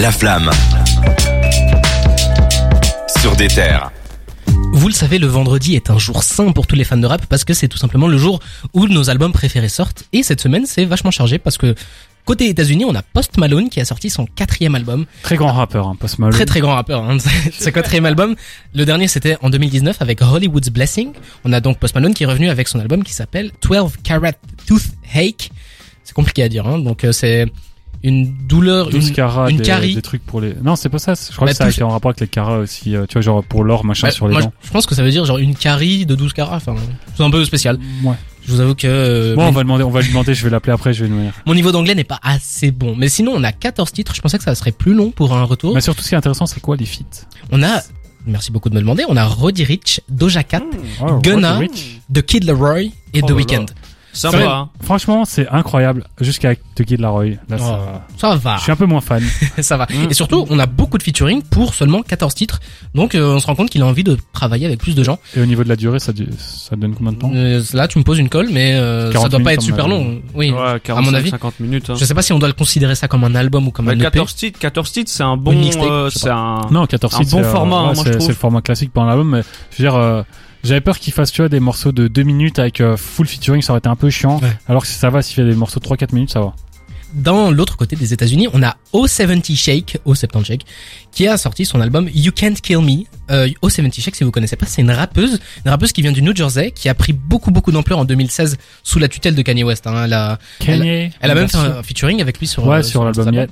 La flamme. Sur des terres. Vous le savez, le vendredi est un jour sain pour tous les fans de rap parce que c'est tout simplement le jour où nos albums préférés sortent. Et cette semaine, c'est vachement chargé parce que côté États-Unis, on a Post Malone qui a sorti son quatrième album. Très grand rappeur, hein, Post Malone. Très très grand rappeur. Hein. Son quatrième album. Le dernier, c'était en 2019 avec Hollywood's Blessing. On a donc Post Malone qui est revenu avec son album qui s'appelle 12 Carat Tooth Ache. C'est compliqué à dire. Hein. Donc euh, c'est une douleur, 12 une, carats, une des, carie. des trucs pour les. Non, c'est pas ça. Je crois Bah, que ça a été en rapport avec les carats aussi. euh, tu vois, genre pour l'or, machin Bah, sur les moi, dents. je pense que ça veut dire genre une carie de 12 carats. Enfin, c'est un peu spécial. Ouais. Je vous avoue que euh, Bon, on va demander, on va lui demander. Je vais l'appeler après. Je vais nous dire. mon niveau d'anglais n'est pas assez bon. Mais sinon, on a 14 titres. Je pensais que ça serait plus long pour un retour. Mais surtout, ce qui est intéressant, c'est quoi les feats On a, merci beaucoup de me demander, on a Roddy Rich, Doja Cat, Oh, Gunna. The Kid Leroy et Oh The Weeknd. Sympa, Ouais. hein. Franchement, c'est incroyable. Jusqu'à The Kid Laroi. Là, Oh, ça... ça va, Je suis un peu moins fan. ça va. Mm. Et surtout, on a beaucoup de featuring pour seulement 14 titres. Donc, euh, on se rend compte qu'il a envie de travailler avec plus de gens. Et au niveau de la durée, ça, ça donne combien de temps Euh, là, tu me poses une colle, mais euh, ça 40 doit pas être à super long. Oui. Ouais, 45, mon avis. 50 minutes. Hein. Je sais pas si on doit le considérer ça comme un album ou comme Bah, un E EP. 14 titres, 14 titres, c'est un bon, euh, c'est un, Non, 14 Un titres, bon euh, format, hein, ouais, moi, je c'est- le format classique pour un album, mais je veux dire, euh, j'avais peur qu'il fasse, tu vois, des morceaux de 2 minutes avec euh, full featuring, ça aurait été un peu chiant. Ouais. Alors que ça va, s'il fait des morceaux de 3-4 minutes, ça va. Dans l'autre côté des États-Unis, on a O70 Shake, O70 Shake, qui a sorti son album You Can't Kill Me. Euh, O70 Shake, si vous connaissez pas, c'est une rappeuse, une rappeuse qui vient du New Jersey, qui a pris beaucoup beaucoup d'ampleur en 2016 sous la tutelle de Kanye West. hein. Elle a, Kanye. elle a même fait un featuring avec lui sur Ouais, euh, sur l'album.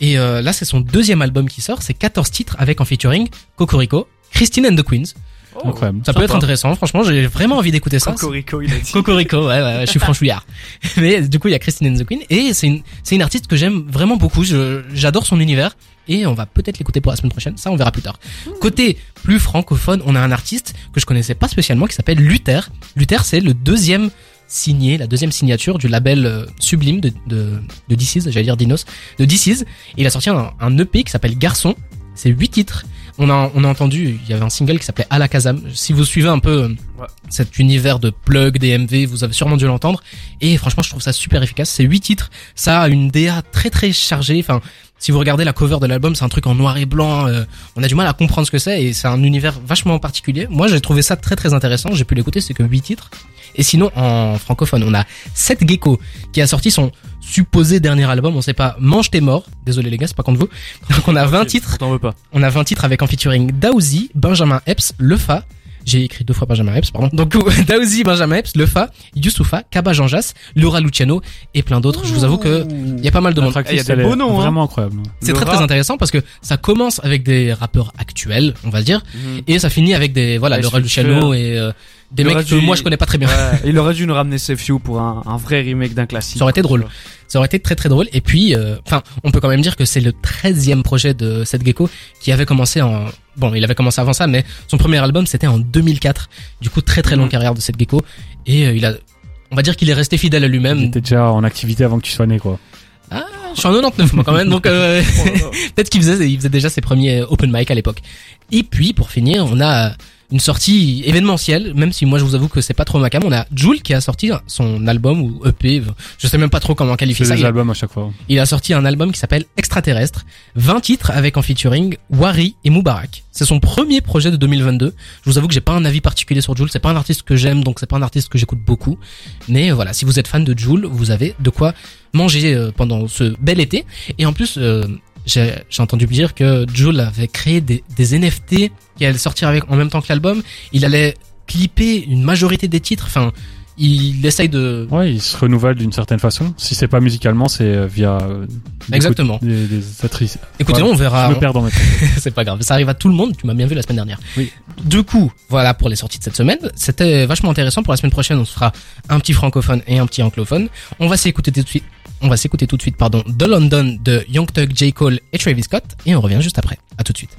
Et euh, là, c'est son deuxième album qui sort. C'est 14 titres avec en featuring Cocorico, Christine and the Queens. Incroyable. Ça peut être intéressant. Franchement, j'ai vraiment envie d'écouter ça. Cocorico, il a dit. Cocorico, ouais, ouais, je suis franchouillard. Mais du coup, il y a Christine and the Queen et c'est une, c'est une artiste que j'aime vraiment beaucoup. Je, j'adore son univers et on va peut-être l'écouter pour la semaine prochaine. Ça, on verra plus tard. Côté plus francophone, on a un artiste que je connaissais pas spécialement qui s'appelle Luther. Luther, c'est le deuxième signé, la deuxième signature du label euh, Sublime de, de, de DC's, j'allais dire Dinos, de DC's. Il a sorti un, un EP qui s'appelle Garçon. C'est huit titres. On a, on a entendu, il y avait un single qui s'appelait Alakazam. Si vous suivez un peu euh, Ouais. cet univers de plug, DMV, vous avez sûrement dû l'entendre. Et franchement, je trouve ça super efficace. C'est huit titres. Ça a une DA très très chargée. Enfin, si vous regardez la cover de l'album, c'est un truc en noir et blanc. euh, on a du mal à comprendre ce que c'est et c'est un univers vachement particulier. Moi, j'ai trouvé ça très très intéressant. J'ai pu l'écouter, c'est que huit titres. Et sinon, en francophone, on a Seth Gecko qui a sorti son supposé dernier album. On sait pas. Mange tes morts. Désolé les gars, c'est pas contre vous. Donc on a 20 titres. T'en veux pas. On a 20 titres avec en featuring Daouzi, Benjamin Epps, Lefa. J'ai écrit deux fois Benjamin Epps, pardon. Donc Daouzi, Benjamin Epps, Lefa, Youssoufa, Kaba Jean Jas, Laura Luciano et plein d'autres. Je vous avoue que il y a pas mal de monde. Eh, y a des elle est beaux noms, hein. Vraiment incroyable. C'est très très intéressant parce que ça commence avec des rappeurs actuels, on va dire, Mhm. et ça finit avec des voilà Laura Luciano et euh, des Il mecs que dû- moi je connais pas très bien. Ouais, il aurait dû nous ramener You pour un, un vrai remake d'un classique. Ça aurait été drôle. Ça aurait été très très drôle. Et puis, euh, enfin, on peut quand même dire que c'est le 13e projet de Seth Gecko qui avait commencé en... Bon, il avait commencé avant ça, mais son premier album, c'était en 2004. Du coup, très très longue Mhm. carrière de Seth Gecko. Et euh, il a... On va dire qu'il est resté fidèle à Il lui-même. était déjà en activité avant que tu sois né, quoi. Je suis en 99 moi quand même, donc euh, peut-être qu'il faisait, il faisait déjà ses premiers open mic à l'époque. Et puis pour finir, on a une sortie événementielle, même si moi je vous avoue que c'est pas trop ma cam. On a Jules qui a sorti son album ou EP, je sais même pas trop comment qualifier ça. des Il, albums à chaque fois. il a sorti un album qui s'appelle Extraterrestre, 20 titres avec en featuring Wari et Moubarak. C'est son premier projet de 2022. Je vous avoue que j'ai pas un avis particulier sur Jules, c'est pas un artiste que j'aime, donc c'est pas un artiste que j'écoute beaucoup. Mais voilà, si vous êtes fan de Jules, vous avez de quoi manger euh, pendant ce bel été. Et en plus, euh, j'ai entendu dire que Jules avait créé des, des NFT qui allaient sortir avec en même temps que l'album. Il allait clipper une majorité des titres. Enfin, il essaye de Ouais, il se renouvelle d'une certaine façon. Si c'est pas musicalement, c'est euh, via euh, des Exactement. des, des actrices. Écoutez, Ouais, on verra. Je me perds dans mes c'est pas grave, ça arrive à tout le monde, tu m'as bien vu la semaine dernière. Oui. Du coup, voilà pour les sorties de cette semaine. C'était vachement intéressant. Pour la semaine prochaine, on se fera un petit francophone et un petit anglophone. On va s'écouter tout de suite. On va s'écouter tout de suite, pardon, The London de Young Thug, J. Cole et Travis Scott. Et on revient juste après. À tout de suite.